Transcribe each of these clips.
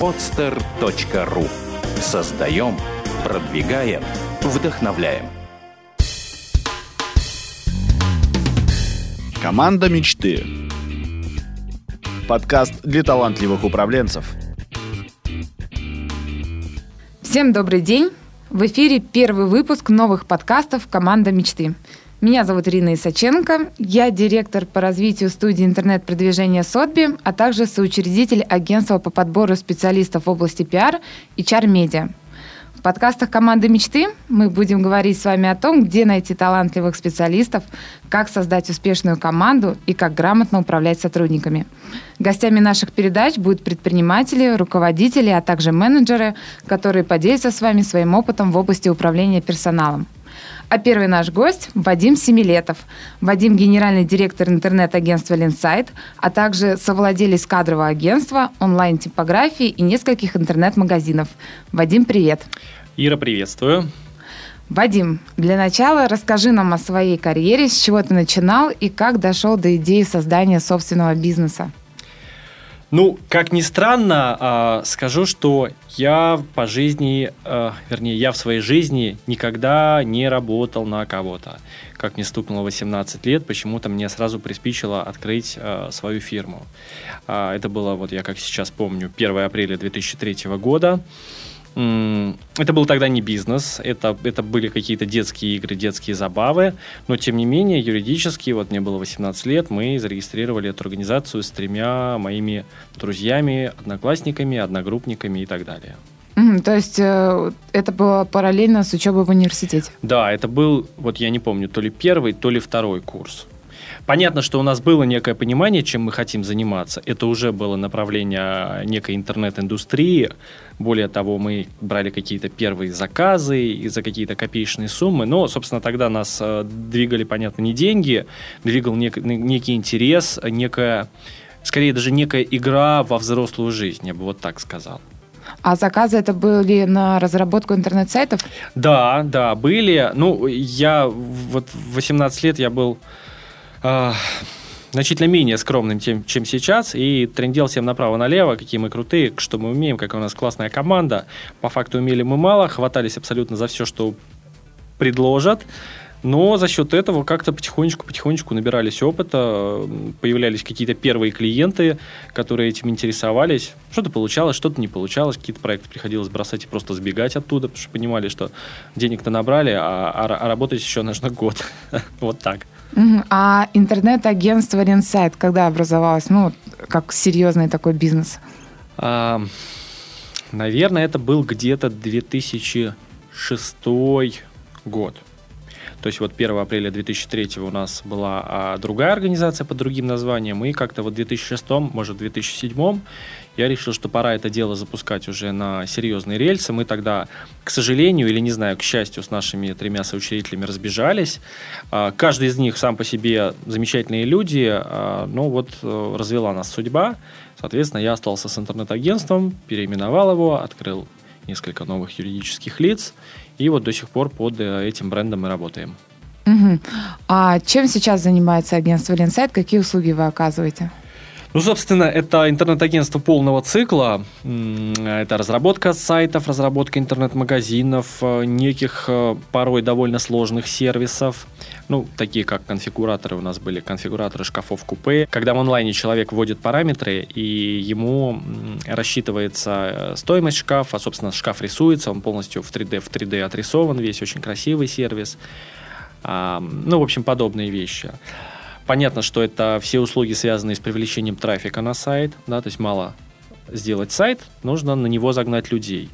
podster.ru Создаем, продвигаем, вдохновляем. Команда мечты. Подкаст для талантливых управленцев. Всем добрый день! В эфире первый выпуск новых подкастов «Команда мечты». Меня зовут Ирина Исаченко, я директор по развитию студии интернет-продвижения Сотби, а также соучредитель агентства по подбору специалистов в области пиар и чар-медиа. В подкастах «Команды мечты» мы будем говорить с вами о том, где найти талантливых специалистов, как создать успешную команду и как грамотно управлять сотрудниками. Гостями наших передач будут предприниматели, руководители, а также менеджеры, которые поделятся с вами своим опытом в области управления персоналом. А первый наш гость – Вадим Семилетов. Вадим – генеральный директор интернет-агентства «Линсайт», а также совладелец кадрового агентства, онлайн-типографии и нескольких интернет-магазинов. Вадим, привет. Ира, приветствую. Вадим, для начала расскажи нам о своей карьере, с чего ты начинал и как дошел до идеи создания собственного бизнеса. Ну, как ни странно, а, скажу, что я по жизни, а, вернее, я в своей жизни никогда не работал на кого-то. Как мне стукнуло 18 лет, почему-то мне сразу приспичило открыть а, свою фирму. Это было, вот я как сейчас помню, 1 апреля 2003 года. Это был тогда не бизнес, это, это были какие-то детские игры, детские забавы, но тем не менее юридически, вот мне было 18 лет, мы зарегистрировали эту организацию с тремя моими друзьями, одноклассниками, одногруппниками и так далее. Mm, то есть э, это было параллельно с учебой в университете? Да, это был, вот я не помню, то ли первый, то ли второй курс. Понятно, что у нас было некое понимание, чем мы хотим заниматься. Это уже было направление некой интернет-индустрии. Более того, мы брали какие-то первые заказы и за какие-то копеечные суммы. Но, собственно, тогда нас э, двигали, понятно, не деньги, двигал нек- некий интерес, некая, скорее даже некая игра во взрослую жизнь, я бы вот так сказал. А заказы это были на разработку интернет-сайтов? Да, да, были. Ну, я вот в 18 лет я был а, значительно менее скромным, тем, чем сейчас, и трендел всем направо-налево, какие мы крутые, что мы умеем, какая у нас классная команда. По факту умели мы мало, хватались абсолютно за все, что предложат. Но за счет этого как-то потихонечку-потихонечку набирались опыта, появлялись какие-то первые клиенты, которые этим интересовались. Что-то получалось, что-то не получалось, какие-то проекты приходилось бросать и просто сбегать оттуда, потому что понимали, что денег-то набрали, а, а, а работать еще нужно год. вот так. А интернет-агентство Ренсайт когда образовалось? Ну, как серьезный такой бизнес? А, наверное, это был где-то 2006 год. То есть вот 1 апреля 2003 у нас была а, другая организация под другим названием, и как-то вот в 2006, может, в 2007 я решил, что пора это дело запускать уже на серьезные рельсы. Мы тогда, к сожалению, или не знаю, к счастью, с нашими тремя соучредителями разбежались. А, каждый из них сам по себе замечательные люди, а, но вот э, развела нас судьба. Соответственно, я остался с интернет-агентством, переименовал его, открыл несколько новых юридических лиц, и вот до сих пор под э, этим брендом мы работаем. Угу. А чем сейчас занимается агентство Ленсайт? Какие услуги вы оказываете? Ну, собственно, это интернет-агентство полного цикла. Это разработка сайтов, разработка интернет-магазинов, э, неких э, порой довольно сложных сервисов. Ну, такие как конфигураторы у нас были, конфигураторы шкафов купе. Когда в онлайне человек вводит параметры, и ему рассчитывается э, стоимость шкафа, собственно, шкаф рисуется, он полностью в 3D, в 3D отрисован, весь очень красивый сервис. Ну, в общем, подобные вещи. Понятно, что это все услуги, связанные с привлечением трафика на сайт, да, то есть мало сделать сайт, нужно на него загнать людей.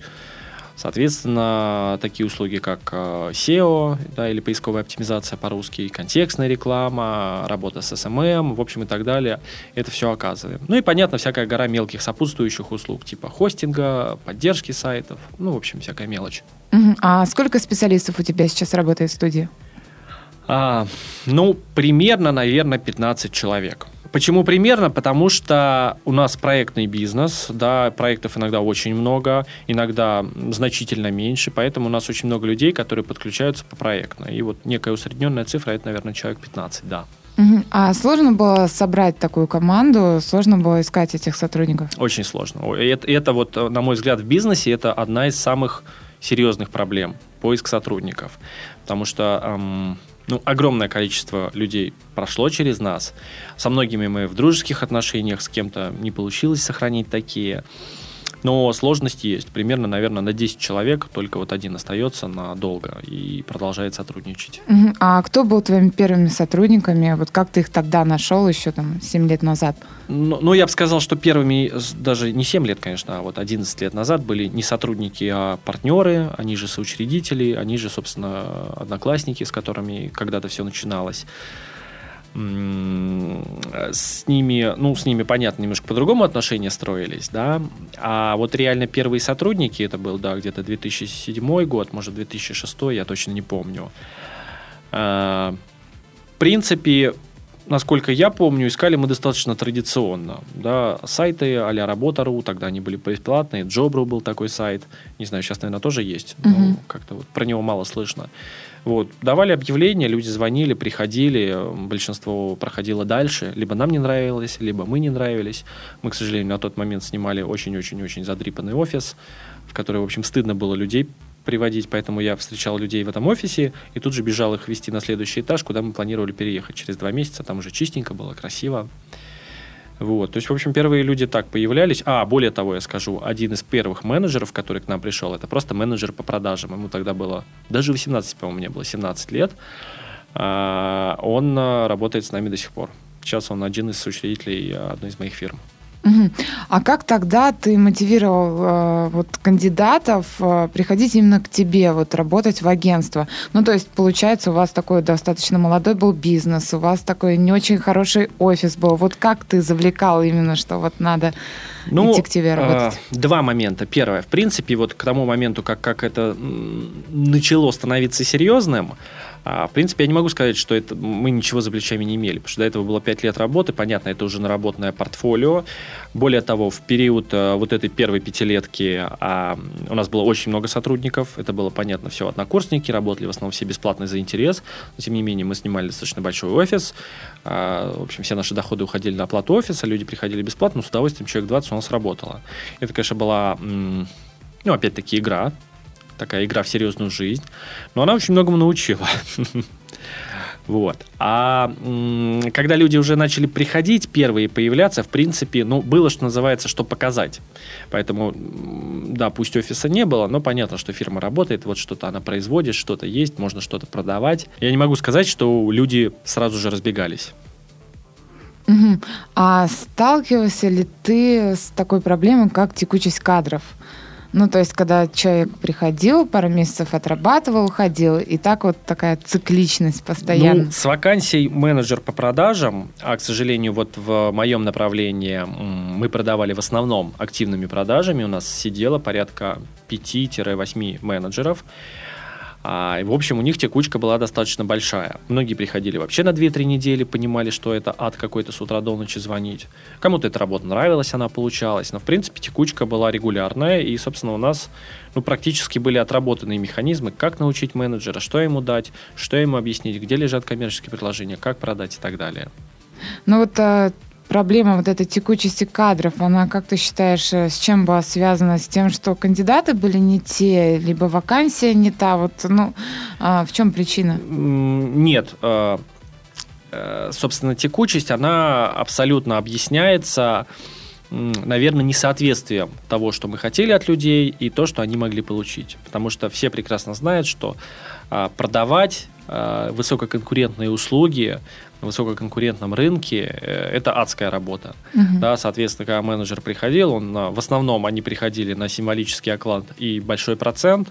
Соответственно, такие услуги, как э, SEO, да, или поисковая оптимизация по-русски, контекстная реклама, работа с SMM, в общем и так далее, это все оказываем. Ну и, понятно, всякая гора мелких сопутствующих услуг, типа хостинга, поддержки сайтов, ну, в общем, всякая мелочь. А сколько специалистов у тебя сейчас работает в студии? А, ну, примерно, наверное, 15 человек. Почему примерно? Потому что у нас проектный бизнес, да, проектов иногда очень много, иногда значительно меньше, поэтому у нас очень много людей, которые подключаются по проектно. И вот некая усредненная цифра, это, наверное, человек 15, да. А сложно было собрать такую команду? Сложно было искать этих сотрудников? Очень сложно. Это, это вот, на мой взгляд, в бизнесе это одна из самых серьезных проблем поиск сотрудников, потому что эм, ну, огромное количество людей прошло через нас. Со многими мы в дружеских отношениях, с кем-то не получилось сохранить такие. Но сложность есть. Примерно, наверное, на 10 человек только вот один остается надолго и продолжает сотрудничать. Мгм. А кто был твоими первыми сотрудниками? Вот как ты их тогда нашел еще там 7 лет назад? Ну, ну, я бы сказал, что первыми, даже не 7 лет, конечно, а вот 11 лет назад были не сотрудники, а партнеры, они же соучредители, они же, собственно, одноклассники, с которыми когда-то все начиналось. С ними, ну, с ними, понятно, немножко по-другому отношения строились, да, а вот реально первые сотрудники, это был, да, где-то 2007 год, может, 2006, я точно не помню. А, В принципе, насколько я помню, искали мы достаточно традиционно. Да, сайты а-ля Работа.ру, тогда они были бесплатные. Джобру был такой сайт. Не знаю, сейчас, наверное, тоже есть. но Мгм. как-то вот про него мало слышно. Вот. Давали объявления, люди звонили, приходили. Большинство проходило дальше. Либо нам не нравилось, либо мы не нравились. Мы, к сожалению, на тот момент снимали очень-очень-очень задрипанный офис, в который, в общем, стыдно было людей приводить, поэтому я встречал людей в этом офисе и тут же бежал их вести на следующий этаж, куда мы планировали переехать через два месяца. Там уже чистенько было, красиво. Вот. То есть, в общем, первые люди так появлялись. А, более того, я скажу, один из первых менеджеров, который к нам пришел, это просто менеджер по продажам. Ему тогда было, даже 18, по-моему, мне было 17 лет. А, Он а, работает с нами до сих пор. Сейчас он один из учредителей одной из моих фирм. А как тогда ты мотивировал э, вот кандидатов э, приходить именно к тебе, вот работать в агентство? Ну, то есть, получается, у вас такой достаточно молодой был бизнес, у вас такой не очень хороший офис был. Вот как ты завлекал именно, что вот надо идти к тебе работать? э, два момента. Первое, в принципе, вот к тому моменту, как, как это начало становиться серьезным, а, в принципе, я не могу сказать, что это мы ничего за плечами не имели, потому что до этого было 5 лет работы, понятно, это уже наработанное портфолио. Более того, в период э, вот этой первой пятилетки а, у нас было очень много сотрудников, это было понятно, все однокурсники, работали в основном все бесплатно за интерес, но тем не менее мы снимали достаточно большой офис, а, в общем, все наши доходы уходили на оплату офиса, люди приходили бесплатно, но с удовольствием человек 20 у нас работало. Это, конечно, была, ну, опять-таки, игра, такая игра в серьезную жизнь, но она очень многому научила. Вот. А когда люди уже начали приходить, первые появляться, в принципе, ну, было, что называется, что показать. Поэтому, да, пусть офиса не было, но понятно, что фирма работает, вот что-то она производит, что-то есть, можно что-то продавать. Я не могу сказать, что люди сразу же разбегались. А сталкивался ли ты с такой проблемой, как текучесть кадров? Ну, то есть, когда человек приходил, пару месяцев отрабатывал, уходил, и так вот такая цикличность постоянно. Ну, с вакансией менеджер по продажам, а, к сожалению, вот в моем направлении мы продавали в основном активными продажами, у нас сидело порядка 5-8 менеджеров. А, в общем, у них текучка была достаточно большая. Многие приходили вообще на 2-3 недели, понимали, что это ад какой-то с утра до ночи звонить. Кому-то эта работа нравилась, она получалась. Но, в принципе, текучка была регулярная. И, собственно, у нас ну, практически были отработанные механизмы, как научить менеджера, что ему дать, что ему объяснить, где лежат коммерческие предложения, как продать и так далее. Ну, вот а, проблема вот этой текучести кадров, она, как ты считаешь, э, с чем была связана? С тем, что кандидаты были не те, либо вакансия не та? Вот, ну, а, в чем причина? Нет. э, э, Собственно, текучесть, она абсолютно объясняется, наверное, несоответствием того, что мы хотели от людей, и то, что они могли получить. Потому что все прекрасно знают, что а, продавать а, высококонкурентные услуги на высококонкурентном рынке э, это адская работа. Мгм. Да, соответственно, когда менеджер приходил, он в основном они приходили на символический оклад и большой процент,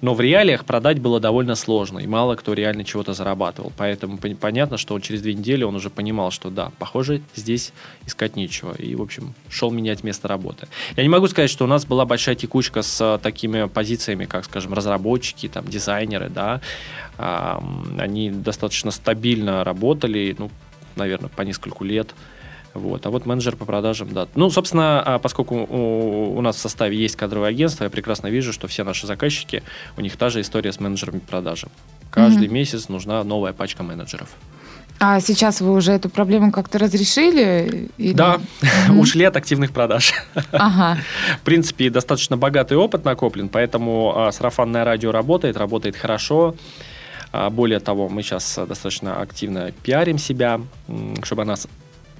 но в реалиях продать было довольно сложно, и мало кто реально чего-то зарабатывал. Поэтому пон- понятно, что он через две недели он уже понимал, что да, похоже, здесь искать нечего. И, в общем, шел менять место работы. Я не могу сказать, что у нас была большая текучка с а, такими позициями, как, скажем, разработчики, там, дизайнеры, да. Они достаточно стабильно работали, ну, наверное, по нескольку лет. Вот. А вот менеджер по продажам, да. Ну, собственно, а поскольку у, у нас в составе есть кадровое агентство, я прекрасно вижу, что все наши заказчики, у них та же история с менеджерами по продажам. Каждый Мгм. месяц нужна новая пачка менеджеров. А сейчас вы уже эту проблему как-то разрешили? Или... Да, mm-hmm. ушли от активных продаж. Ага. В принципе, достаточно богатый опыт накоплен, поэтому а, сарафанное радио работает, работает хорошо. А, более того, мы сейчас достаточно активно пиарим себя, чтобы о нас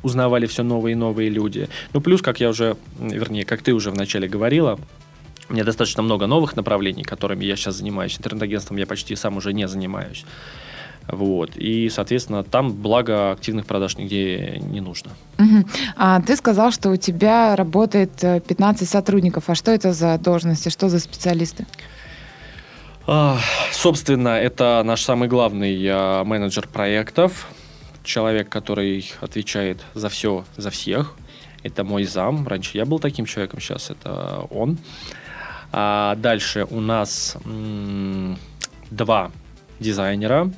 узнавали все новые и новые люди. Ну, плюс, как я уже, вернее, как ты уже вначале говорила, у меня достаточно много новых направлений, которыми я сейчас занимаюсь. Интернет-агентством я почти сам уже не занимаюсь. Вот. И, соответственно, там благо активных продаж нигде не нужно. Угу. А ты сказал, что у тебя работает 15 э, сотрудников. А что это за должности, что за специалисты? А, собственно, это наш самый главный а, менеджер проектов, человек, который отвечает за все, за всех. Это мой зам. Раньше я был таким человеком, сейчас это он. А дальше у нас м- два дизайнера,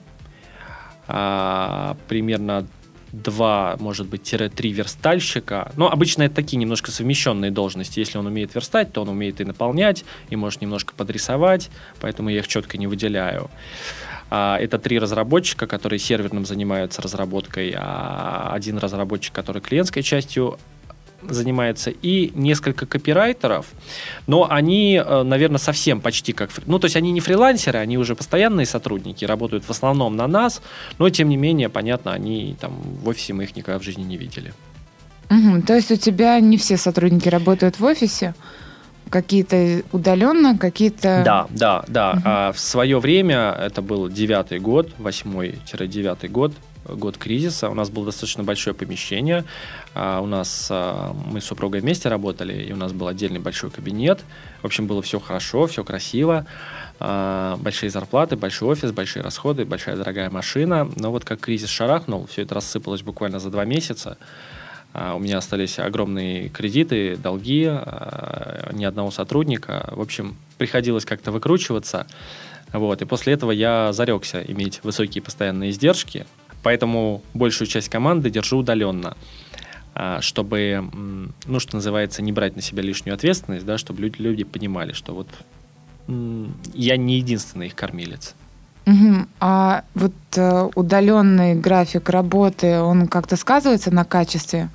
а, примерно два, может быть, тире три верстальщика. Но обычно это такие немножко совмещенные должности. Если он умеет верстать, то он умеет и наполнять, и может немножко подрисовать, поэтому я их четко не выделяю. А, это три разработчика, которые серверным занимаются разработкой, а один разработчик, который клиентской частью занимается, и несколько копирайтеров, но они, э, наверное, совсем почти как... Ну, то есть они не фрилансеры, они уже постоянные сотрудники, работают в основном на нас, но, тем не менее, понятно, они там в офисе мы их никогда в жизни не видели. Угу, то есть у тебя не все сотрудники работают в офисе? Какие-то удаленно, какие-то... Да, да, да. Угу. А в свое время, это был девятый год, восьмой-девятый год, год кризиса. У нас было достаточно большое помещение. А, у нас а, мы с супругой вместе работали, и у нас был отдельный большой кабинет. В общем, было все хорошо, все красиво. А, большие зарплаты, большой офис, большие расходы, большая дорогая машина. Но вот как кризис шарахнул, все это рассыпалось буквально за два месяца. У меня остались огромные кредиты, долги, ни одного сотрудника. В общем, приходилось как-то выкручиваться. Вот. И после этого я зарекся иметь высокие постоянные издержки, Поэтому большую часть команды держу удаленно а, чтобы, ну, что называется, не брать на себя лишнюю ответственность, да, чтобы люди, люди понимали, что вот я не единственный их кормилец. Угу. А вот э, удаленный график работы, он как-то сказывается на качестве?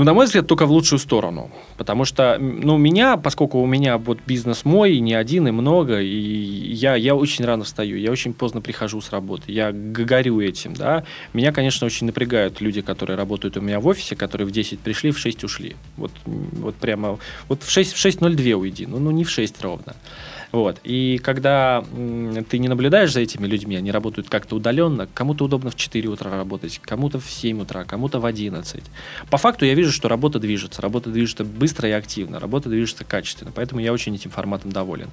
Ну, на мой взгляд, только в лучшую сторону. Потому что, ну, меня, поскольку у меня вот бизнес мой, не один, и много, и я, я очень рано встаю, я очень поздно прихожу с работы, я горю этим, да. Меня, конечно, очень напрягают люди, которые работают у меня в офисе, которые в 10 пришли, в 6 ушли. Вот, вот прямо, вот в 6, в 6.02 уйди, ну, ну, не в 6 ровно. Вот. И когда ты не наблюдаешь за этими людьми, они работают как-то удаленно, кому-то удобно в 4 утра работать, кому-то в 7 утра, кому-то в 11. По факту я вижу, что работа движется, работа движется быстро и активно, работа движется качественно, поэтому я очень этим форматом доволен.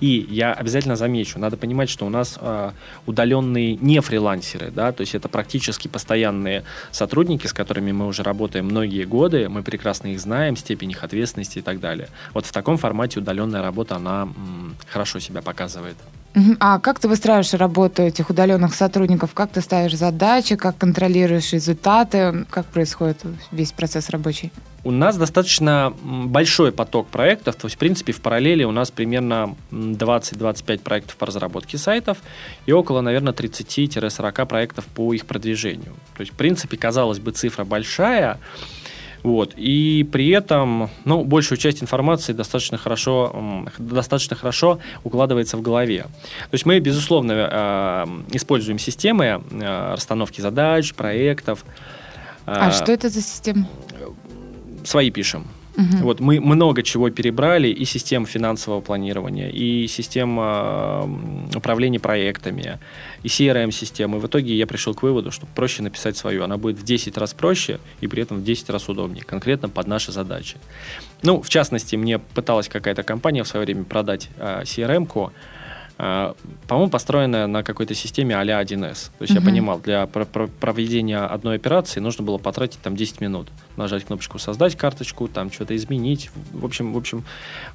И я обязательно замечу, надо понимать, что у нас э, удаленные не фрилансеры, да, то есть это практически постоянные сотрудники, с которыми мы уже работаем многие годы, мы прекрасно их знаем, степень их ответственности и так далее. Вот в таком формате удаленная работа, она хорошо себя показывает. А как ты выстраиваешь работу этих удаленных сотрудников? Как ты ставишь задачи, как контролируешь результаты? Как происходит весь процесс рабочий? У нас достаточно большой поток проектов, то есть, в принципе, в параллели у нас примерно 20-25 проектов по разработке сайтов и около, наверное, 30-40 проектов по их продвижению. То есть, в принципе, казалось бы, цифра большая, вот. И при этом, ну, большую часть информации достаточно хорошо, достаточно хорошо укладывается в голове. То есть мы, безусловно, э, используем системы э, расстановки задач, проектов. А э, что это за система? Свои пишем. Угу. Вот мы много чего перебрали, и систем финансового планирования, и систем э, управления проектами, и CRM-системы. В итоге я пришел к выводу, что проще написать свою. Она будет в 10 раз проще и при этом в 10 раз удобнее, конкретно под наши задачи. Ну, в частности, мне пыталась какая-то компания в свое время продать э, CRM-ку, а, по-моему, построенная на какой-то системе а-ля 1С. То есть uh-huh. я понимал, для проведения одной операции нужно было потратить там 10 минут. Нажать кнопочку «Создать карточку», там что-то изменить. В общем, в общем,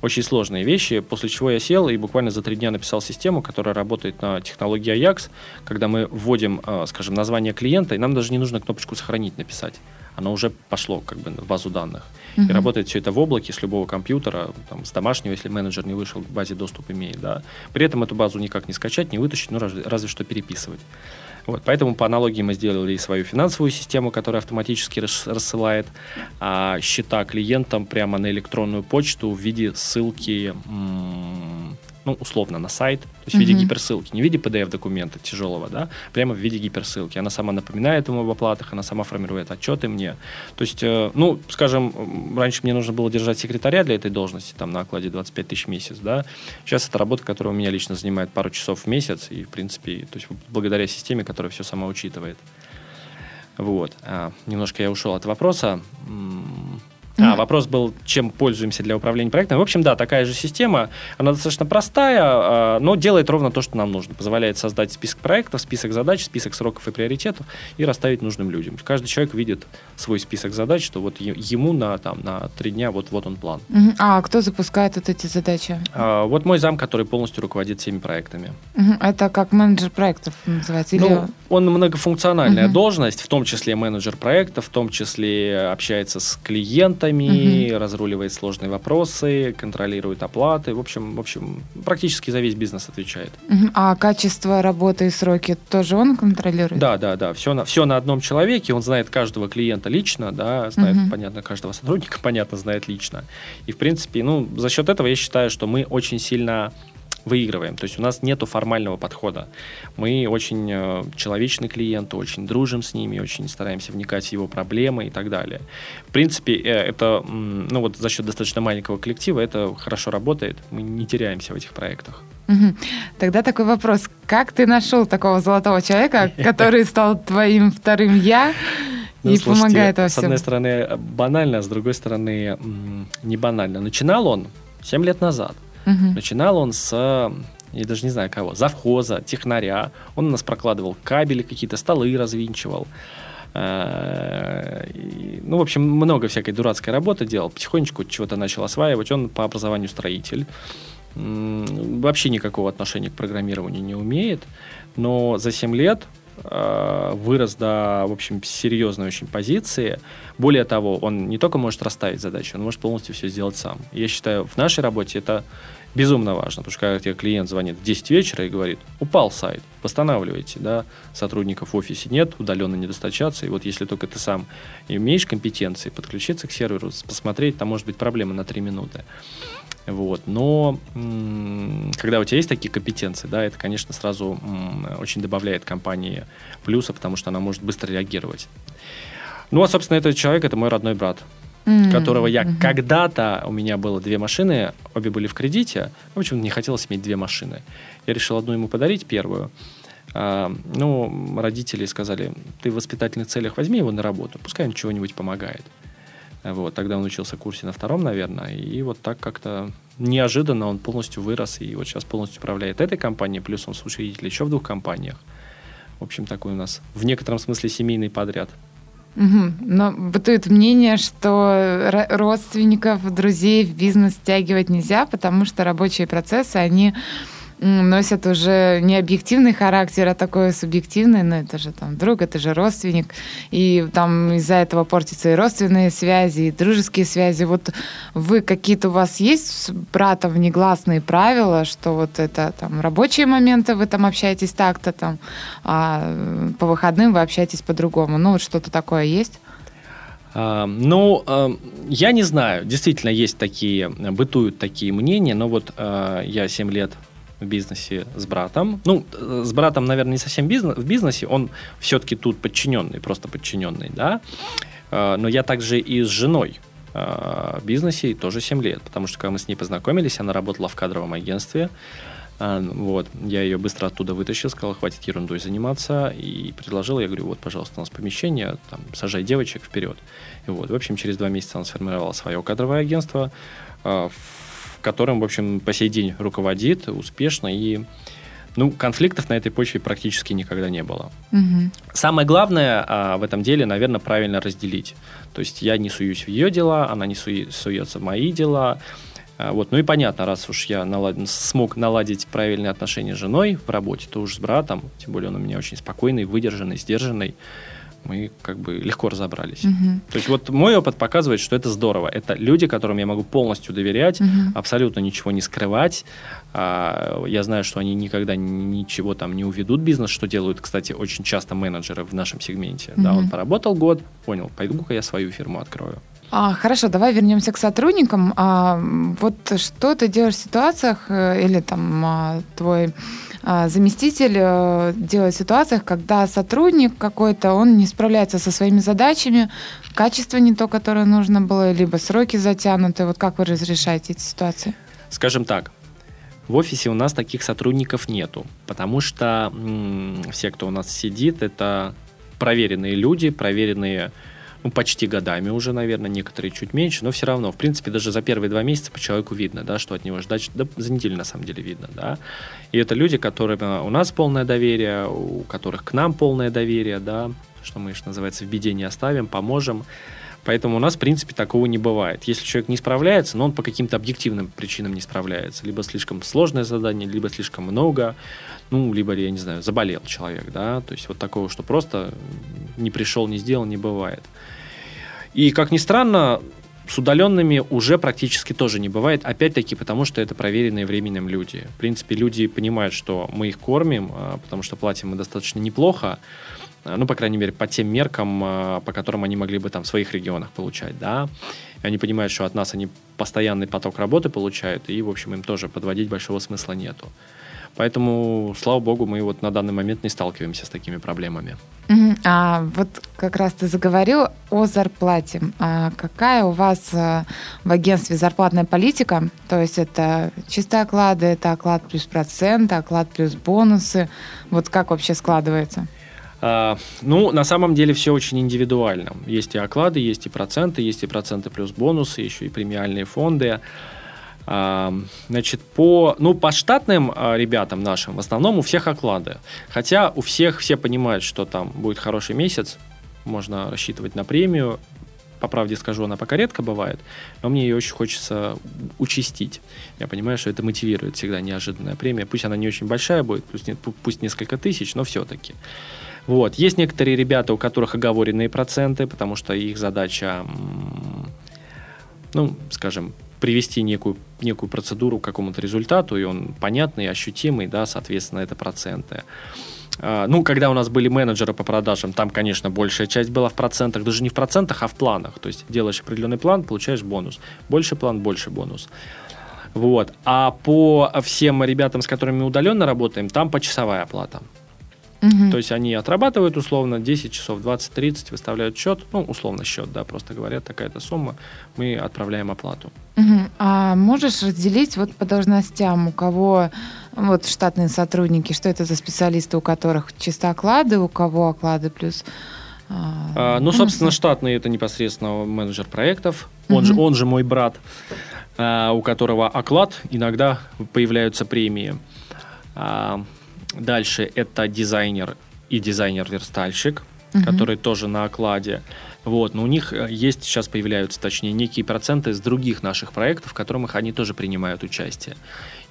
очень сложные вещи. После чего я сел и буквально за три дня написал систему, которая работает на технологии Ajax, когда мы вводим, а, скажем, название клиента, и нам даже не нужно кнопочку «Сохранить» написать оно уже пошло как бы в базу данных. И работает все это в облаке с любого компьютера, там, с домашнего, если менеджер не вышел, к базе доступ имеет. Да. При этом эту базу никак не скачать, не вытащить, ну разве, разве что переписывать. Вот, поэтому по аналогии мы сделали и свою финансовую систему, которая автоматически рассылает а, счета клиентам прямо на электронную почту в виде ссылки ну, условно, на сайт, то есть в виде гиперссылки, не в виде PDF-документа тяжелого, да, прямо в виде гиперссылки. Она сама напоминает ему об оплатах, она сама формирует отчеты мне. То есть, э, ну, скажем, раньше мне нужно было держать секретаря для этой должности, там, на окладе 25 тысяч в месяц, да. Сейчас это работа, которая у меня лично занимает пару часов в месяц, и, в принципе, то есть, благодаря системе, которая все сама учитывает. Вот. А, немножко я ушел от вопроса. А, вопрос был, чем пользуемся для управления проектом. В общем, да, такая же система. Она достаточно простая, а, но делает ровно то, что нам нужно. Позволяет создать список проектов, список задач, список сроков и приоритетов и расставить нужным людям. Каждый человек видит свой список задач, что вот ему на, там, на три дня вот, вот он план. А кто запускает вот эти задачи? А, вот мой зам, который полностью руководит всеми проектами. Это как менеджер проектов называется? Или... Ну, он многофункциональная должность, в том числе менеджер проектов, в том числе общается с клиентами, клиентами, угу. разруливает сложные вопросы, контролирует оплаты. В общем, в общем, практически за весь бизнес отвечает. Угу. А качество работы и сроки тоже он контролирует? Да, да, да. Все на, все на одном человеке. Он знает каждого клиента лично, да, знает, угу. понятно, каждого сотрудника, понятно, знает лично. И, в принципе, ну, за счет этого я считаю, что мы очень сильно выигрываем. То есть у нас нету формального подхода. Мы очень э, человечный клиент, очень дружим с ними, очень стараемся вникать в его проблемы и так далее. В принципе, э, это, ну вот за счет достаточно маленького коллектива это хорошо работает. Мы не теряемся в этих проектах. Угу. Тогда такой вопрос. Как ты нашел такого золотого человека, который стал твоим вторым «я»? Ну, и слушайте, помогает во всем. С одной стороны банально, а с другой стороны не банально. Начинал он 7 лет назад. Угу. Начинал он с я даже не знаю кого, завхоза, технаря. Он у нас прокладывал кабели какие-то, столы развинчивал. Э, ну, в общем, много всякой дурацкой работы делал. Потихонечку чего-то начал осваивать. Он по образованию строитель. Вообще никакого отношения к программированию не умеет. Но за 7 лет вырос до, в общем, серьезной очень позиции. Более того, он не только может расставить задачи, он может полностью все сделать сам. Я считаю, в нашей работе это безумно важно, потому что когда тебе клиент звонит в 10 вечера и говорит, упал сайт, восстанавливайте, да, сотрудников в офисе нет, удаленно не достачаться, и вот если только ты сам имеешь компетенции, подключиться к серверу, посмотреть, там может быть проблема на 3 минуты. Вот. Но когда у тебя есть такие компетенции, да, это, конечно, сразу очень добавляет компании плюса, потому что она может быстро реагировать. Ну, а, собственно, этот человек, это мой родной брат mm-hmm. которого я mm-hmm. когда-то, у меня было две машины, обе были в кредите, в общем, не хотелось иметь две машины. Я решил одну ему подарить, первую. А, ну, родители сказали, ты в воспитательных целях возьми его на работу, пускай он чего-нибудь помогает. Вот, тогда он учился в курсе на втором, наверное, и вот так как-то неожиданно он полностью вырос и вот сейчас полностью управляет этой компанией, плюс он соучредитель еще в двух компаниях. В общем, такой у нас в некотором смысле семейный подряд. Угу. Но бытует мнение, что родственников, друзей в бизнес стягивать нельзя, потому что рабочие процессы, они носят уже не объективный характер, а такой субъективный, но это же там друг, это же родственник, и там из-за этого портятся и родственные связи, и дружеские связи. Вот вы какие-то у вас есть с братом негласные правила, что вот это там рабочие моменты вы там общаетесь так-то там, а по выходным вы общаетесь по-другому. Ну вот что-то такое есть? Uh, ну, uh, я не знаю, действительно есть такие, бытуют такие мнения, но вот uh, я 7 лет в бизнесе с братом. Ну, с братом, наверное, не совсем бизнес, в бизнесе, он все-таки тут подчиненный, просто подчиненный, да. А, но я также и с женой а, в бизнесе тоже 7 лет, потому что когда мы с ней познакомились, она работала в кадровом агентстве, вот, я ее быстро оттуда вытащил, сказал, хватит ерундой заниматься, и предложил, я говорю, вот, пожалуйста, у нас помещение, там, сажай девочек вперед. И вот, в общем, через два месяца она сформировала свое кадровое агентство, которым, в общем, по сей день руководит успешно и ну, конфликтов на этой почве практически никогда не было. Угу. Самое главное а, в этом деле, наверное, правильно разделить. То есть я не суюсь в ее дела, она не суе, суется в мои дела. А, вот. Ну и понятно, раз уж я налад... смог наладить правильные отношения с женой в работе, то уж с братом, тем более он у меня очень спокойный, выдержанный, сдержанный. Мы как бы легко разобрались. Мгм. То есть вот мой опыт показывает, что это здорово. Это люди, которым я могу полностью доверять, Мгм. абсолютно ничего не скрывать. А, Я знаю, что они никогда ни- ничего там не уведут бизнес, что делают, кстати, очень часто менеджеры в нашем сегменте. Да, Мгм. он поработал год, понял, пойду-ка я свою фирму открою. А, хорошо, давай вернемся к сотрудникам. А, вот что ты делаешь в ситуациях, э, или там а, твой заместитель э, делает в ситуациях, когда сотрудник какой-то, он не справляется со своими задачами, качество не то, которое нужно было, либо сроки затянуты. Вот как вы разрешаете эти ситуации? Скажем так, в офисе у нас таких сотрудников нету, потому что м, все, кто у нас сидит, это проверенные люди, проверенные ну, почти годами уже, наверное, некоторые чуть меньше, но все равно, в принципе, даже за первые два месяца по человеку видно, да, что от него ждать, да, за неделю на самом деле видно, да. И это люди, которым э, у нас полное доверие, у которых к нам полное доверие, да, что мы, что называется, в беде не оставим, поможем. Поэтому у нас, в принципе, такого не бывает. Если человек не справляется, но он по каким-то объективным причинам не справляется. Либо слишком сложное задание, либо слишком много, ну, либо, я не знаю, заболел человек, да. То есть вот такого, что просто не пришел, не сделал, не бывает. И, как ни странно, с удаленными уже практически тоже не бывает. Опять-таки, потому что это проверенные временем люди. В принципе, люди понимают, что мы их кормим, а, потому что платим мы достаточно неплохо. Ну, по крайней мере, по тем меркам, а, по которым они могли бы там в своих регионах получать, да. И они понимают, что от нас они постоянный поток работы получают, и, в общем, им тоже подводить большого смысла нету. Поэтому, слава богу, мы вот на данный момент не сталкиваемся с такими проблемами. А вот как раз ты заговорил о зарплате. А какая у вас а, в агентстве зарплатная политика? То есть это чистые оклады, это оклад плюс процент, оклад плюс бонусы. Вот как вообще складывается? А, Ну, на самом деле все очень индивидуально. Есть и оклады, есть и проценты, есть и проценты плюс бонусы, еще и премиальные фонды. А, Значит, по, ну, по штатным а, ребятам нашим в основном у всех оклады. Хотя у всех все понимают, что там будет хороший месяц, можно рассчитывать на премию. По правде скажу, она пока редко бывает, но мне ее очень хочется участить. Я понимаю, что это мотивирует всегда неожиданная премия. Пусть она не очень большая будет, пусть, пусть несколько тысяч, но все-таки. Вот. Есть некоторые ребята, у которых оговоренные проценты, потому что их задача, ну, скажем, привести некую, некую процедуру к какому-то результату, и он понятный, ощутимый, да, соответственно, это проценты. А, Ну, когда у нас были менеджеры по продажам, там, конечно, большая часть была в процентах, даже не в процентах, а в планах. То есть делаешь определенный план, получаешь бонус. Больше план, больше бонус. Вот. А по всем ребятам, с которыми мы удаленно работаем, там почасовая оплата. Мгм. То есть они отрабатывают условно 10 часов, 20-30, выставляют счет, ну, условно счет, да, просто говорят, такая-то сумма, мы отправляем оплату. Мгм. А можешь разделить вот по должностям, у кого вот штатные сотрудники, что это за специалисты, у которых чисто оклады, у кого оклады плюс... а, А, ну, бонусы? собственно, штатный это непосредственно менеджер проектов, он, же, Мгм. он же мой брат, а, у которого оклад, иногда появляются премии. А, дальше это дизайнер и дизайнер-верстальщик, Мгм. которые тоже на окладе. Вот, но у них э, есть, сейчас появляются, точнее, некие проценты с других наших проектов, в которых они тоже принимают участие.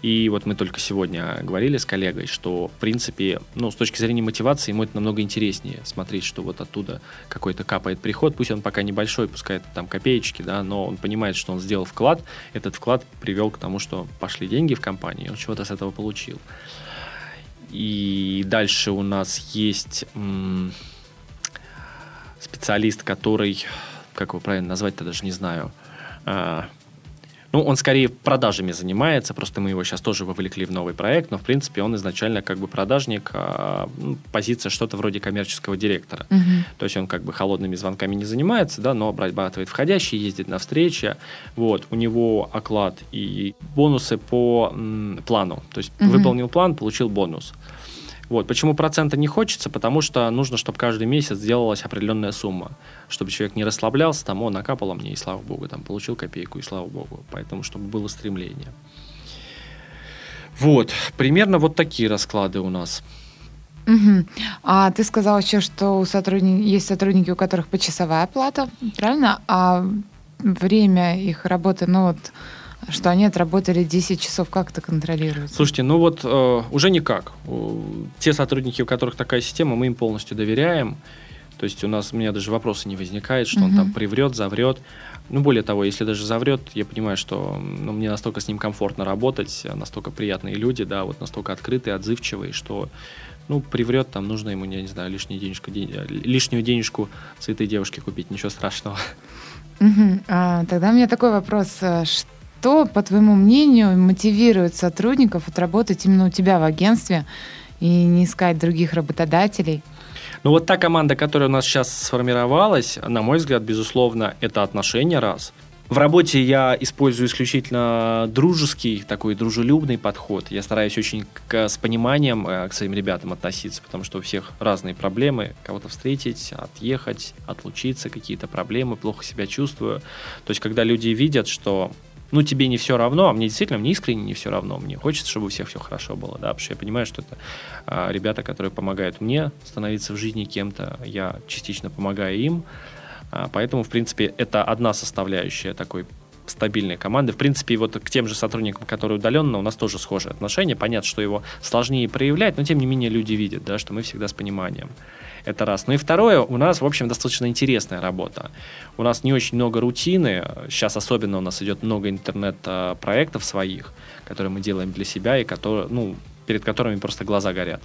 И вот мы только сегодня говорили с коллегой, что, в принципе, ну, с точки зрения мотивации, ему это намного интереснее смотреть, что вот оттуда какой-то капает приход, пусть он пока небольшой, пускай это там копеечки, да, но он понимает, что он сделал вклад, этот вклад привел к тому, что пошли деньги в компанию, он чего-то с этого получил. И дальше у нас есть специалист, который, как его правильно назвать-то даже не знаю. Ну, он скорее продажами занимается, просто мы его сейчас тоже вовлекли в новый проект, но, в принципе, он изначально как бы продажник, а, ну, позиция что-то вроде коммерческого директора. Мгм. То есть он как бы холодными звонками не занимается, да, но обрабатывает входящие, ездит на встречи. Вот, у него оклад и бонусы по м, плану. То есть Мгм. выполнил план, получил бонус. Вот. Почему процента не хочется? Потому что нужно, чтобы каждый месяц делалась определенная сумма. Чтобы человек не расслаблялся, там, о, накапало мне, и слава богу, там, получил копейку, и слава богу. Поэтому, чтобы было стремление. Вот. Примерно вот такие расклады у нас. Мгм. А ты сказал еще, что у сотрудников есть сотрудники, у которых почасовая плата, правильно? А время их работы, ну вот, что они отработали 10 часов, как это контролируется? Слушайте, ну вот э, уже никак. Те сотрудники, у которых такая система, мы им полностью доверяем. То есть у нас у меня даже вопроса не возникает, что Мгм. он там приврет, заврет. Ну, более того, если даже заврет, я понимаю, что ну, мне настолько с ним комфортно работать, настолько приятные люди, да, вот настолько открытые, отзывчивые, что ну, приврет, там нужно ему, я не знаю, лишнюю денежку, ден- лишнюю денежку цветы девушке купить, ничего страшного. Мгм. А, тогда у меня такой вопрос. А Что, по твоему мнению, мотивирует сотрудников отработать именно у тебя в агентстве и не искать других работодателей? Ну вот та команда, которая у нас сейчас сформировалась, на мой взгляд, безусловно, это отношения раз. В работе я использую исключительно дружеский, такой дружелюбный подход. Я стараюсь очень к- с пониманием э, к своим ребятам относиться, потому что у всех разные проблемы. Кого-то встретить, отъехать, отлучиться, какие-то проблемы, плохо себя чувствую. То есть, когда люди видят, что ну, тебе не все равно, а мне действительно, мне искренне не все равно. Мне хочется, чтобы у всех все хорошо было, да, потому что я понимаю, что это а, ребята, которые помогают мне становиться в жизни кем-то, я частично помогаю им, А, поэтому, в принципе, это одна составляющая такой стабильной команды. В принципе, вот к тем же сотрудникам, которые удаленно, у нас тоже схожие отношения. Понятно, что его сложнее проявлять, но тем не менее люди видят, да, что мы всегда с пониманием. Это раз. Ну и второе, у нас, в общем, достаточно интересная работа. У нас не очень много рутины. Сейчас особенно у нас идет много интернет-проектов своих, которые мы делаем для себя и которые, ну, перед которыми просто глаза горят.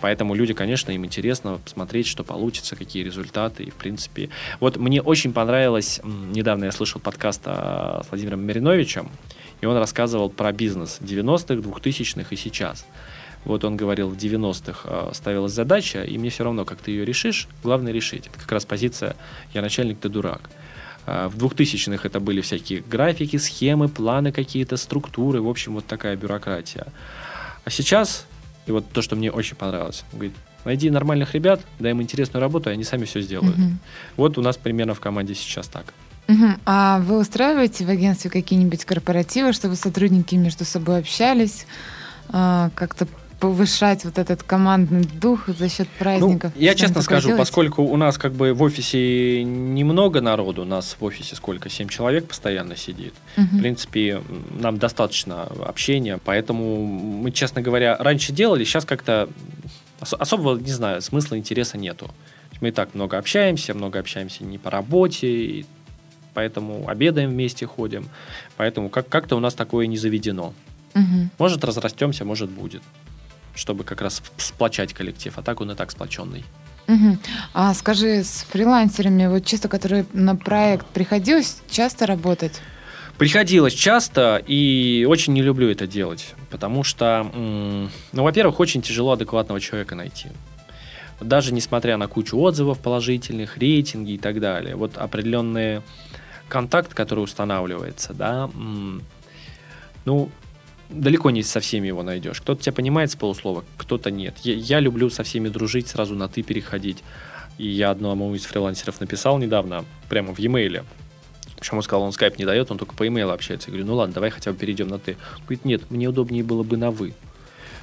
Поэтому люди, конечно, им интересно посмотреть, что получится, какие результаты. И, в принципе, вот мне очень понравилось, недавно я слышал подкаст а, с Владимиром Мариновичем, и он рассказывал про бизнес 90-х, 2000-х и сейчас. Вот он говорил, в 90-х э, ставилась задача, и мне все равно, как ты ее решишь, главное решить. Это как раз позиция «я начальник, ты дурак». А В 2000-х это были всякие графики, схемы, планы какие-то, структуры, в общем, вот такая бюрократия. А сейчас, и вот то, что мне очень понравилось, он говорит, найди нормальных ребят, дай им интересную работу, и они сами все сделают. Мгм. Вот у нас примерно в команде сейчас так. Мгм. А вы устраиваете в агентстве какие-нибудь корпоративы, чтобы сотрудники между собой общались, а, как-то повышать вот этот командный дух за счет праздников? Ну, я честно скажу, делаете? поскольку у нас как бы в офисе немного народу, у нас в офисе сколько, 7 человек постоянно сидит. В Мгм. принципе, нам достаточно общения, поэтому мы, честно говоря, раньше делали, сейчас как-то ос- особого, не знаю, смысла, интереса нету. Мы и так много общаемся, много общаемся не по работе, и поэтому обедаем вместе, ходим. Поэтому как- как-то у нас такое не заведено. Мгм. Может, разрастемся, может, будет. Чтобы как раз сплочать коллектив, а так он и так сплоченный. Мгм. А скажи, с фрилансерами, вот чисто которые на проект, приходилось часто работать? Приходилось часто, и очень не люблю это делать, потому что, ну, во-первых, очень тяжело адекватного человека найти. Даже несмотря на кучу отзывов положительных, рейтинги и так далее. Вот определенный контакт, который устанавливается, да, ну, далеко не со всеми его найдешь. Кто-то тебя понимает с полуслова, кто-то нет. Я, я люблю со всеми дружить, сразу на «ты» переходить. И я одному из фрилансеров написал недавно, прямо в e-mail, причем сказал, он скайп не дает, он только по имейлу общается. Я говорю, ну ладно, давай хотя бы перейдем на ты. Он говорит, нет, мне удобнее было бы на вы.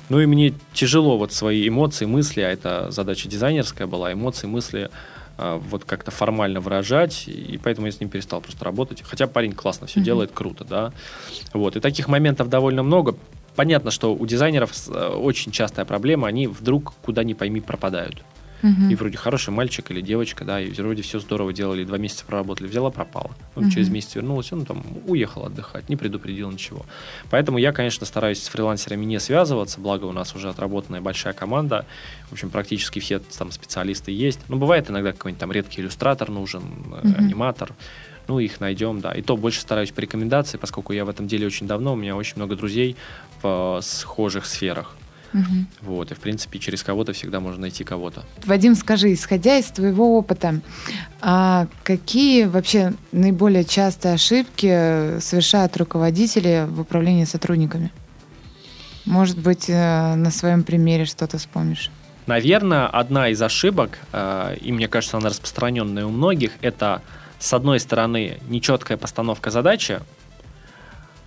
Ну и мне тяжело вот свои эмоции, мысли, а это задача дизайнерская была, эмоции, мысли вот как-то формально выражать, и поэтому я с ним перестал просто работать. Хотя парень классно все Мгм. делает, круто, да. Вот, и таких моментов довольно много. Понятно, что у дизайнеров э, очень частая проблема, они вдруг куда ни пойми пропадают. Мгм. И вроде хороший мальчик или девочка, да, и вроде все здорово делали, два месяца проработали, взяла, пропала. Вот Мгм. через месяц вернулась, он там уехал отдыхать, не предупредил ничего. Поэтому я, конечно, стараюсь с фрилансерами не связываться, благо у нас уже отработанная большая команда, в общем, практически все там специалисты есть. Ну, бывает иногда какой-нибудь там редкий иллюстратор нужен, Мгм. аниматор, ну, их найдем, да. И то больше стараюсь по рекомендации, поскольку я в этом деле очень давно, у меня очень много друзей в схожих сферах. Мгм. Вот, и, в принципе, через кого-то всегда можно найти кого-то. Вадим, скажи, исходя из твоего опыта, а какие вообще наиболее частые ошибки совершают руководители в управлении сотрудниками? Может быть, э, на своем примере что-то вспомнишь? Наверное, одна из ошибок, э, и мне кажется, она распространенная у многих, это, с одной стороны, нечеткая постановка задачи,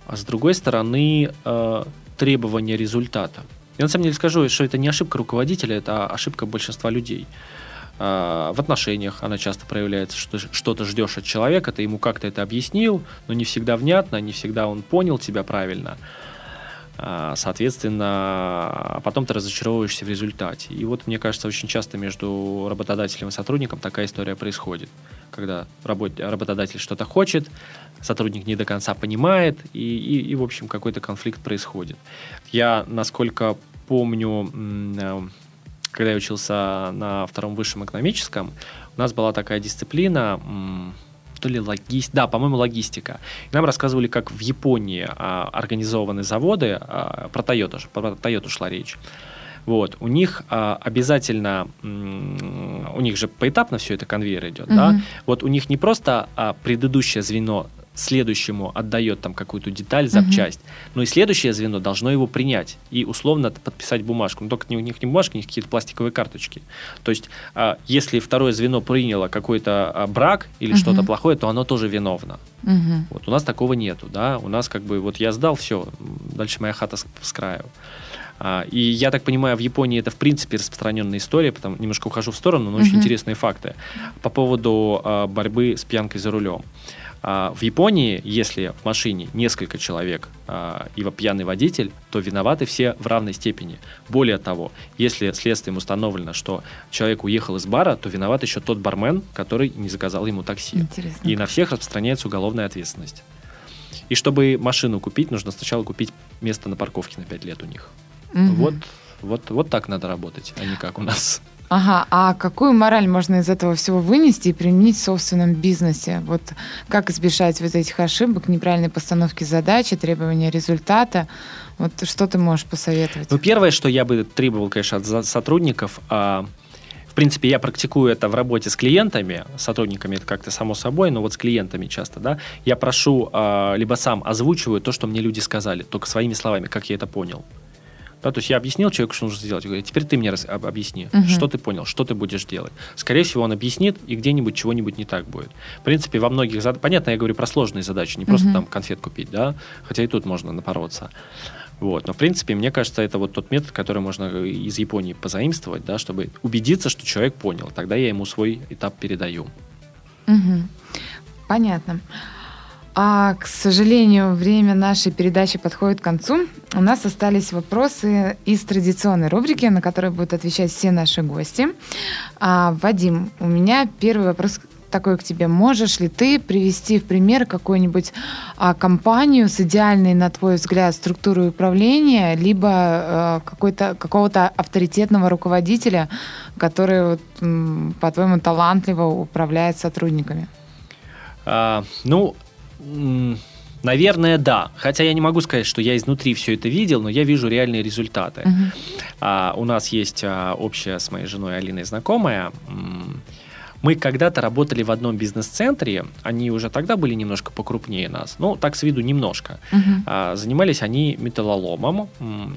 а с другой стороны, э, требование результата. Я на самом деле скажу, что это не ошибка руководителя, это ошибка большинства людей. Э, В отношениях она часто проявляется, что что-то ждешь от человека, ты ему как-то это объяснил, но не всегда внятно, не всегда он понял тебя правильно. А, соответственно, потом ты разочаровываешься в результате. И вот, мне кажется, очень часто между работодателем и сотрудником такая история происходит. Когда работодатель что-то хочет, сотрудник не до конца понимает, и, и, и в общем, какой-то конфликт происходит. Я, насколько помню, э, когда я учился на втором высшем экономическом, у нас была такая дисциплина, то ли логистика, да, по-моему, логистика. И нам рассказывали, как в Японии а, организованы заводы, а, про Toyota, про Toyota шла речь. Вот, у них а, обязательно, у них же поэтапно все это конвейер идет, mm-hmm. да, вот у них не просто а, предыдущее звено следующему отдает там какую-то деталь, запчасть, угу. но и следующее звено должно его принять и условно подписать бумажку. Но только у них не бумажка, у них какие-то пластиковые карточки. То есть, а, если второе звено приняло какой-то а, брак или угу. что-то плохое, то оно тоже виновно. Угу. Вот у нас такого нету, да. У нас как бы вот я сдал, все, дальше моя хата с, с краю. А, и я так понимаю, в Японии это в принципе распространенная история, потому немножко ухожу в сторону, но угу. очень интересные факты по поводу а, борьбы с пьянкой за рулем. А, в Японии, если в машине несколько человек и пьяный водитель, то виноваты все в равной степени. Более того, если следствием установлено, что человек уехал из бара, то виноват еще тот бармен, который не заказал ему такси. Интересно. И на всех распространяется уголовная ответственность. И чтобы машину купить, нужно сначала купить место на парковке на 5 лет у них. Угу. Вот, вот, вот так надо работать, а не как у нас. Ага, а какую мораль можно из этого всего вынести и применить в собственном бизнесе? Вот как избежать вот этих ошибок, неправильной постановки задачи, требования результата? Вот что ты можешь посоветовать? Ну, первое, что я бы требовал, конечно, от сотрудников, а, в принципе, я практикую это в работе с клиентами, с сотрудниками это как-то само собой, но вот с клиентами часто, да, я прошу, а, либо сам озвучиваю то, что мне люди сказали, только своими словами, как я это понял. Да, то есть я объяснил человеку, что нужно сделать. Я говорю, теперь ты мне раз, об, объясни, угу. что ты понял, что ты будешь делать. Скорее всего, он объяснит, и где-нибудь чего-нибудь не так будет. В принципе, во многих задачах... Понятно, я говорю про сложные задачи, не просто угу. там конфет купить, да, хотя и тут можно напороться. Вот. Но, в принципе, мне кажется, это вот тот метод, который можно из Японии позаимствовать, да, чтобы убедиться, что человек понял. Тогда я ему свой этап передаю. Угу. Понятно. А, к сожалению, время нашей передачи подходит к концу. У нас остались вопросы из традиционной рубрики, на которые будут отвечать все наши гости. А, Вадим, у меня первый вопрос такой к тебе. Можешь ли ты привести в пример какую-нибудь а, компанию с идеальной, на твой взгляд, структурой управления, либо а, какого-то авторитетного руководителя, который, вот, по-твоему, талантливо управляет сотрудниками? А, ну, Наверное, да. Хотя я не могу сказать, что я изнутри все это видел, но я вижу реальные результаты. Uh-huh. А, у нас есть а, общая с моей женой Алиной знакомая. Мы когда-то работали в одном бизнес-центре, они уже тогда были немножко покрупнее нас, ну, так с виду немножко. Uh-huh. А, занимались они металлоломом.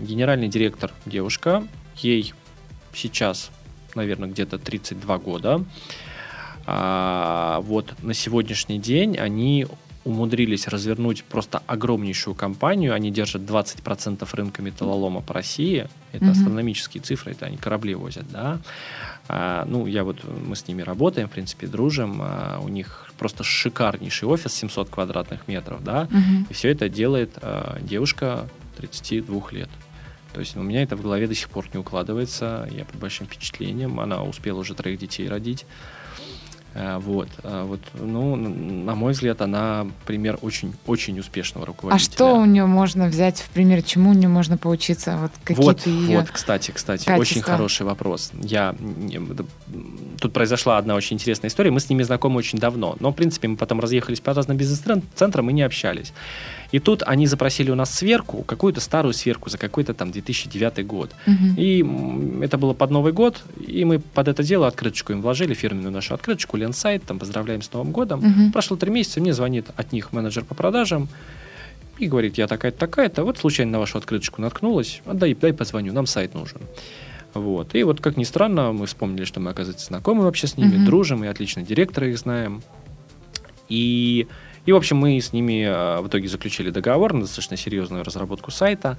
Генеральный директор девушка, ей сейчас, наверное, где-то 32 года. А, вот на сегодняшний день они умудрились развернуть просто огромнейшую компанию. Они держат 20% рынка металлолома по России. Это mm-hmm. астрономические цифры, это они корабли возят, да. А, ну, я вот, мы с ними работаем, в принципе, дружим. А, у них просто шикарнейший офис, 700 квадратных метров, да. Mm-hmm. И все это делает а, девушка 32 лет. То есть у меня это в голове до сих пор не укладывается. Я под большим впечатлением. Она успела уже троих детей родить. Э, вот, э, вот, ну, на мой взгляд, она пример очень-очень успешного руководителя. А что у нее можно взять в пример, чему у нее можно поучиться? Вот, вот, ее вот, кстати, кстати, качества? очень хороший вопрос. Я тут произошла одна очень интересная история. Мы с ними знакомы очень давно, но в принципе мы потом разъехались по разным бизнес-центрам и не общались. И тут они запросили у нас сверку, какую-то старую сверку за какой-то там 2009 год. Угу. И это было под Новый год, и мы под это дело открыточку им вложили, фирменную нашу открыточку, Ленсайт, там поздравляем с Новым годом. Угу. Прошло три месяца, мне звонит от них менеджер по продажам, и говорит, я такая-то, такая-то, вот случайно на вашу открыточку наткнулась, отдай, дай позвоню, нам сайт нужен. Вот. И вот, как ни странно, мы вспомнили, что мы, оказывается, знакомы вообще с ними, mm дружим, и отлично директора их знаем. И и, в общем, мы с ними а, в итоге заключили договор на достаточно серьезную разработку сайта.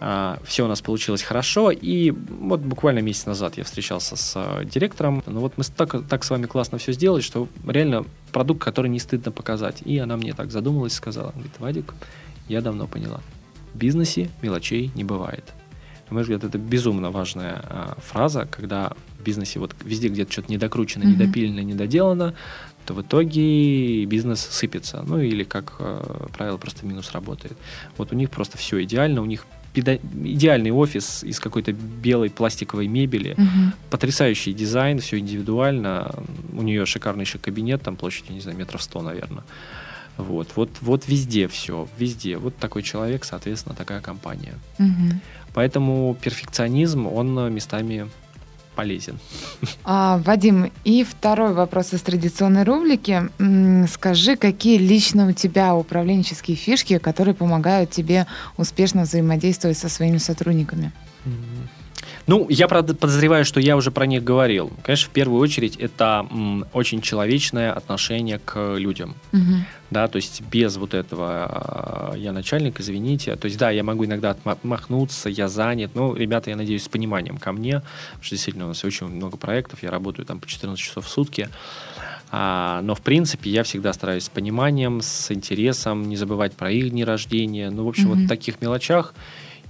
А, Все у нас получилось хорошо, и вот буквально месяц назад я встречался с а, директором. Ну вот мы так, так с вами классно все сделали, что реально продукт, который не стыдно показать. И она мне так задумалась, сказала, говорит, Вадик, я давно поняла. В бизнесе мелочей не бывает. На мой взгляд, это безумно важная а, фраза, когда в бизнесе вот везде где-то что-то недокручено, Мгм. недопилено, недоделано, то в итоге бизнес сыпется. Ну или, как э, правило, просто минус работает. Вот у них просто все идеально, у них идеальный офис из какой-то белой пластиковой мебели, Мгм. потрясающий дизайн, все индивидуально. У нее шикарный еще кабинет, там площадью, не знаю, метров сто, наверное. Вот, вот, вот везде все, везде. Вот такой человек, соответственно, такая компания. Мгм. Поэтому перфекционизм, он э, местами полезен. А, Вадим, и второй вопрос из традиционной рубрики. Скажи, какие лично у тебя управленческие фишки, которые помогают тебе успешно взаимодействовать со своими сотрудниками? Ну, я правда подозреваю, что я уже про них говорил. Конечно, в первую очередь это м, очень человечное отношение к людям. Мгм. Да, то есть без вот этого э, я начальник, извините. То есть да, я могу иногда отмахнуться, я занят. Ну, ребята, я надеюсь, с пониманием ко мне, потому что действительно у нас очень много проектов, я работаю там по 14 часов в сутки. А, но, в принципе, я всегда стараюсь с пониманием, с интересом, не забывать про их дни рождения. Ну, в общем, вот Мгм. в таких мелочах.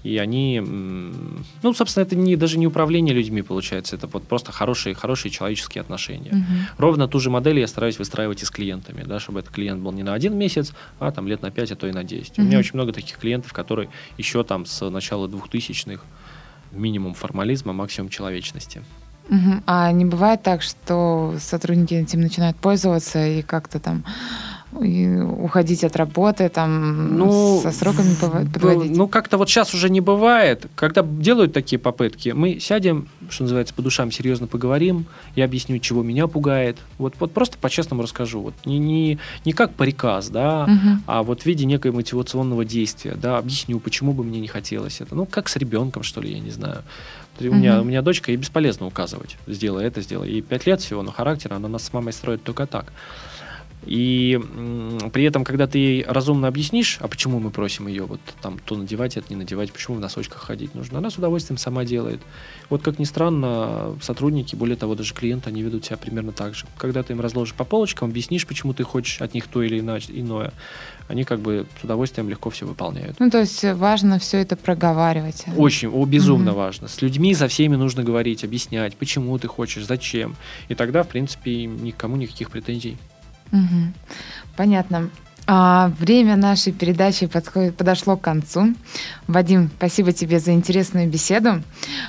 И они, ну, собственно, это не, даже не управление людьми получается, это вот просто хорошие, хорошие человеческие отношения. Мгм. Ровно ту же модель я стараюсь выстраивать и с клиентами, да, чтобы этот клиент был не на один месяц, а там лет на 5, а то и на 10. У меня очень много таких клиентов, которые еще там с начала 2000-х минимум формализма, максимум человечности. Мгм. А не бывает так, что сотрудники этим начинают пользоваться и как-то там и уходить от работы, там Ну, со сроками подводить? Ну, как-то вот сейчас уже не бывает. Когда делают такие попытки, мы сядем, что называется, по душам серьезно поговорим, я объясню, чего меня пугает. Вот, вот просто по-честному расскажу. Вот не, не, не как приказ, да, Мгм. а вот в виде некого мотивационного действия, да, объясню, почему бы мне не хотелось это. Ну, как с ребенком, что ли, я не знаю. У меня, Мгм. у меня дочка, ей бесполезно указывать, сделай это, сделай. Ей пять лет всего, но характер она нас с мамой строит только так. И при этом, когда ты ей разумно объяснишь, а почему мы просим ее вот там то надевать, это не надевать, почему в носочках ходить нужно, она с удовольствием сама делает. Вот как ни странно, сотрудники, более того, даже клиенты, они ведут себя примерно так же. Когда ты им разложишь по полочкам, объяснишь, почему ты хочешь от них то или иначе, иное, они как бы с удовольствием легко все выполняют. Ну, то есть важно все это проговаривать. Очень, о, безумно Мгм. важно. С людьми, со всеми нужно говорить, объяснять, почему ты хочешь, зачем. И тогда, в принципе, никому никаких претензий. Мгм. Понятно. А, время нашей передачи подходит, подошло к концу. Вадим, спасибо тебе за интересную беседу.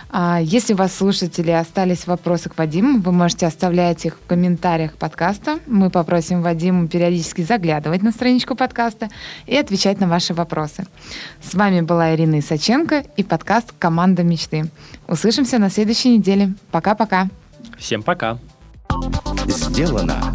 А, если у вас, слушатели, остались вопросы к Вадиму, вы можете оставлять их в комментариях подкаста. Мы попросим Вадиму периодически заглядывать на страничку подкаста и отвечать на ваши вопросы. С вами была Ирина Исаченко и подкаст «Команда мечты». Услышимся на следующей неделе. Пока-пока. Всем пока! Сделано